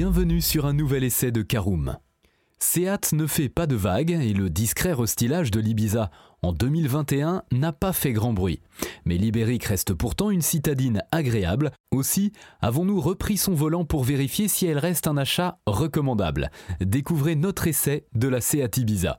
Bienvenue sur un nouvel essai de Caroom. Seat ne fait pas de vagues et le discret restylage de l'Ibiza en 2021 n'a pas fait grand bruit. Mais l'Ibérique reste pourtant une citadine agréable. Aussi, avons-nous repris son volant pour vérifier si elle reste un achat recommandable? Découvrez notre essai de la Seat Ibiza.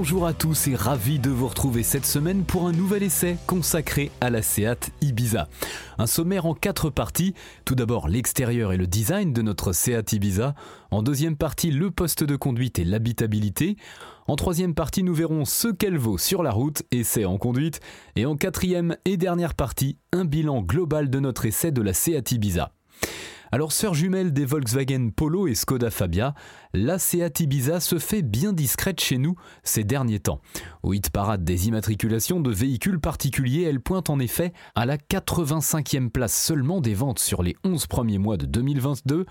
Bonjour à tous et ravi de vous retrouver cette semaine pour un nouvel essai consacré à la Seat Ibiza. Un sommaire en quatre parties. Tout d'abord l'extérieur et le design de notre Seat Ibiza. En deuxième partie le poste de conduite et l'habitabilité. En troisième partie nous verrons ce qu'elle vaut sur la route, essai en conduite. Et en quatrième et dernière partie, un bilan global de notre essai de la Seat Ibiza. Alors, sœur jumelle des Volkswagen Polo et Skoda Fabia, la Seat Ibiza se fait bien discrète chez nous ces derniers temps. Au hit parade des immatriculations de véhicules particuliers, elle pointe en effet à la 85e place seulement des ventes sur les 11 premiers mois de 2022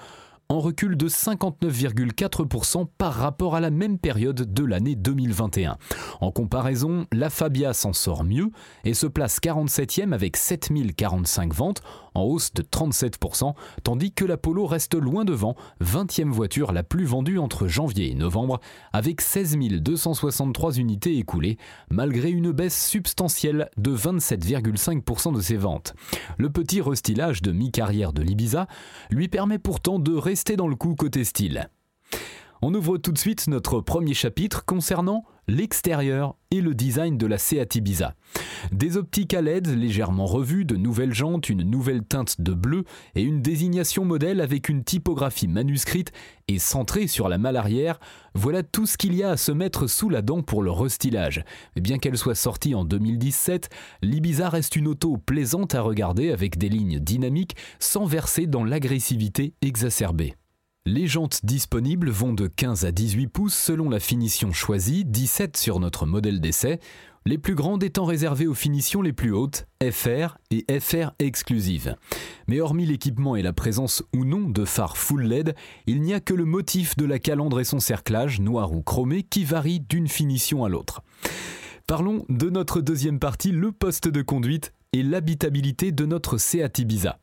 en recul de 59,4% par rapport à la même période de l'année 2021. En comparaison, la Fabia s'en sort mieux et se place 47e avec 7045 ventes, en hausse de 37%, tandis que la Polo reste loin devant, 20e voiture la plus vendue entre janvier et novembre, avec 16 263 unités écoulées, malgré une baisse substantielle de 27,5% de ses ventes. Le petit restylage de mi-carrière de l'Ibiza lui permet pourtant de rester dans le coup côté style. On ouvre tout de suite notre premier chapitre concernant l'extérieur et le design de la Seat Ibiza. Des optiques à LED légèrement revues, de nouvelles jantes, une nouvelle teinte de bleu et une désignation modèle avec une typographie manuscrite et centrée sur la malle arrière, voilà tout ce qu'il y a à se mettre sous la dent pour le restylage. bien qu'elle soit sortie en 2017, l'Ibiza reste une auto plaisante à regarder avec des lignes dynamiques sans verser dans l'agressivité exacerbée. Les jantes disponibles vont de 15 à 18 pouces selon la finition choisie, 17 sur notre modèle d'essai, les plus grandes étant réservées aux finitions les plus hautes, FR et FR exclusives. Mais hormis l'équipement et la présence ou non de phares full LED, il n'y a que le motif de la calandre et son cerclage, noir ou chromé, qui varie d'une finition à l'autre. Parlons de notre deuxième partie, le poste de conduite et l'habitabilité de notre Seat Ibiza.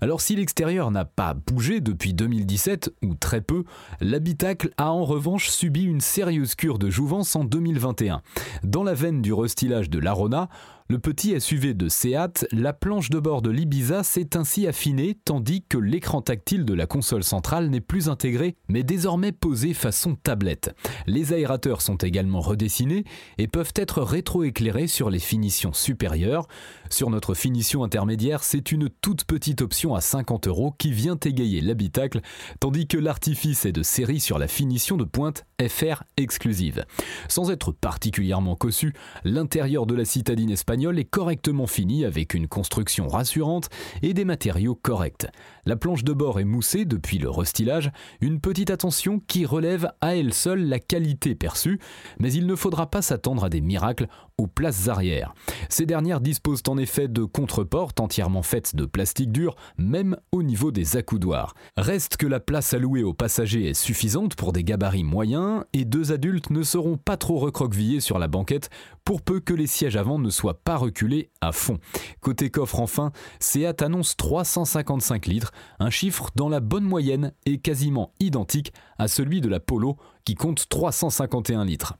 Alors si l'extérieur n'a pas bougé depuis 2017, ou très peu, l'habitacle a en revanche subi une sérieuse cure de jouvence en 2021. Dans la veine du restylage de l'Arona, le petit SUV de Seat, la planche de bord de l'Ibiza s'est ainsi affinée tandis que l'écran tactile de la console centrale n'est plus intégré mais désormais posé façon tablette. Les aérateurs sont également redessinés et peuvent être rétroéclairés sur les finitions supérieures. Sur notre finition intermédiaire, c'est une toute petite option à 50 euros qui vient égayer l'habitacle tandis que l'artifice est de série sur la finition de pointe FR exclusive. Sans être particulièrement cossu, l'intérieur de la citadine espagnole est correctement fini avec une construction rassurante et des matériaux corrects. La planche de bord est moussée depuis le restylage, une petite attention qui relève à elle seule la qualité perçue, mais il ne faudra pas s'attendre à des miracles aux places arrière. Ces dernières disposent en effet de contreportes entièrement faites de plastique dur, même au niveau des accoudoirs. Reste que la place allouée aux passagers est suffisante pour des gabarits moyens et deux adultes ne seront pas trop recroquevillés sur la banquette pour peu que les sièges avant ne soient pas reculés à fond. Côté coffre enfin, Seat annonce 355 litres, un chiffre dans la bonne moyenne et quasiment identique à celui de la Polo qui compte 351 litres.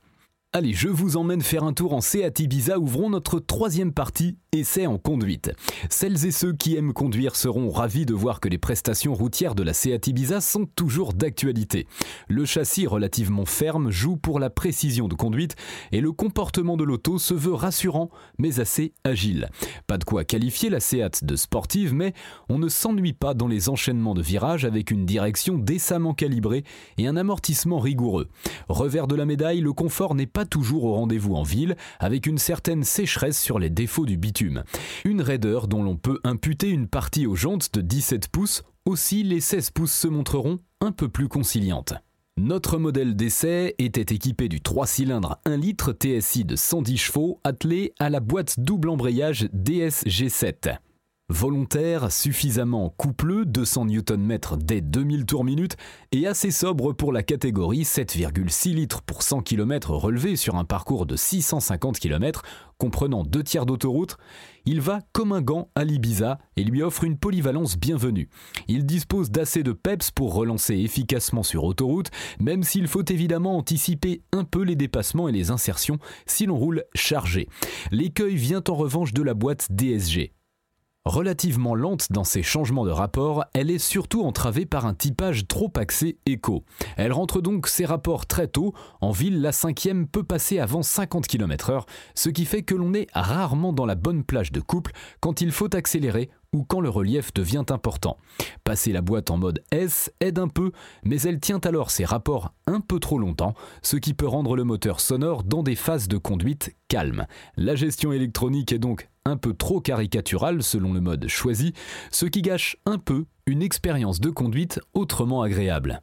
Allez, je vous emmène faire un tour en Seat Ibiza, ouvrons notre troisième partie, essai en conduite. Celles et ceux qui aiment conduire seront ravis de voir que les prestations routières de la Seat Ibiza sont toujours d'actualité. Le châssis relativement ferme joue pour la précision de conduite et le comportement de l'auto se veut rassurant mais assez agile. Pas de quoi qualifier la Seat de sportive mais on ne s'ennuie pas dans les enchaînements de virages avec une direction décemment calibrée et un amortissement rigoureux. Revers de la médaille, le confort n'est pas toujours au rendez-vous en ville, avec une certaine sécheresse sur les défauts du bitume. Une raideur dont l'on peut imputer une partie aux jantes de 17 pouces, aussi les 16 pouces se montreront un peu plus conciliantes. Notre modèle d'essai était équipé du 3 cylindres 1 litre TSI de 110 chevaux attelé à la boîte double embrayage DSG7. Volontaire, suffisamment coupleux, 200 Nm dès 2000 tours minute, et assez sobre pour la catégorie 7,6 litres pour 100 km relevé sur un parcours de 650 km, comprenant deux tiers d'autoroute, il va comme un gant à l'Ibiza et lui offre une polyvalence bienvenue. Il dispose d'assez de peps pour relancer efficacement sur autoroute, même s'il faut évidemment anticiper un peu les dépassements et les insertions si l'on roule chargé. L'écueil vient en revanche de la boîte DSG. Relativement lente dans ses changements de rapport, elle est surtout entravée par un typage trop axé éco. Elle rentre donc ses rapports très tôt. En ville, la cinquième peut passer avant 50 km/h, ce qui fait que l'on est rarement dans la bonne plage de couple quand il faut accélérer ou quand le relief devient important. Passer la boîte en mode S aide un peu, mais elle tient alors ses rapports un peu trop longtemps, ce qui peut rendre le moteur sonore dans des phases de conduite calmes. La gestion électronique est donc un peu trop caricatural selon le mode choisi, ce qui gâche un peu une expérience de conduite autrement agréable.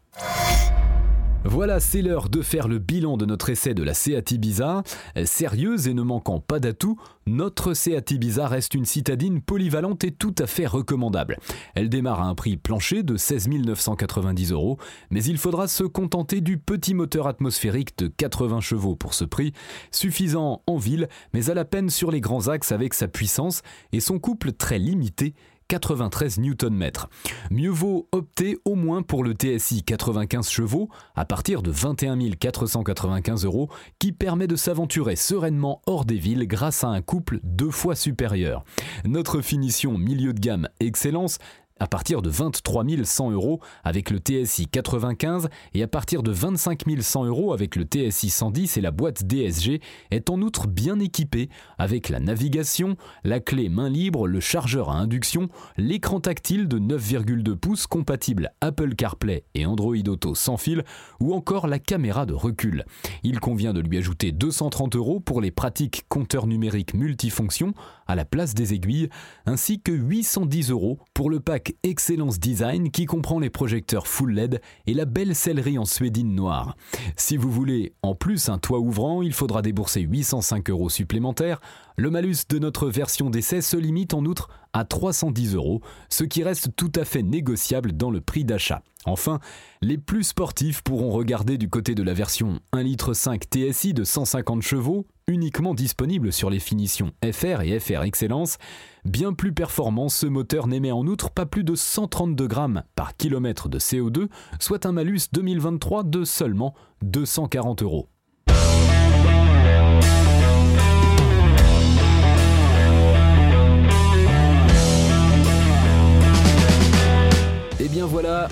Voilà, c'est l'heure de faire le bilan de notre essai de la Seat Ibiza. Sérieuse et ne manquant pas d'atouts, notre Seat Ibiza reste une citadine polyvalente et tout à fait recommandable. Elle démarre à un prix plancher de 16 990 euros, mais il faudra se contenter du petit moteur atmosphérique de 80 chevaux pour ce prix, suffisant en ville, mais à la peine sur les grands axes avec sa puissance et son couple très limité 93 Nm. Mieux vaut opter au moins pour le TSI 95 chevaux à partir de 21 495 euros qui permet de s'aventurer sereinement hors des villes grâce à un couple deux fois supérieur. Notre finition milieu de gamme excellence à partir de 23 100 euros avec le TSI 95 et à partir de 25 100 euros avec le TSI 110 et la boîte DSG est en outre bien équipé avec la navigation, la clé main libre, le chargeur à induction, l'écran tactile de 9,2 pouces compatible Apple CarPlay et Android Auto sans fil ou encore la caméra de recul. Il convient de lui ajouter 230 euros pour les pratiques compteurs numériques multifonctions à la place des aiguilles ainsi que 810 euros pour le pack Excellence Design qui comprend les projecteurs full LED et la belle sellerie en suédine noire. Si vous voulez en plus un toit ouvrant, il faudra débourser 805 euros supplémentaires. Le malus de notre version d'essai se limite en outre à 310 euros, ce qui reste tout à fait négociable dans le prix d'achat. Enfin, les plus sportifs pourront regarder du côté de la version 1,5 litre TSI de 150 chevaux, uniquement disponible sur les finitions FR et FR Excellence. Bien plus performant, ce moteur n'émet en outre pas plus de 132 grammes par kilomètre de CO2, soit un malus 2023 de seulement 240 euros.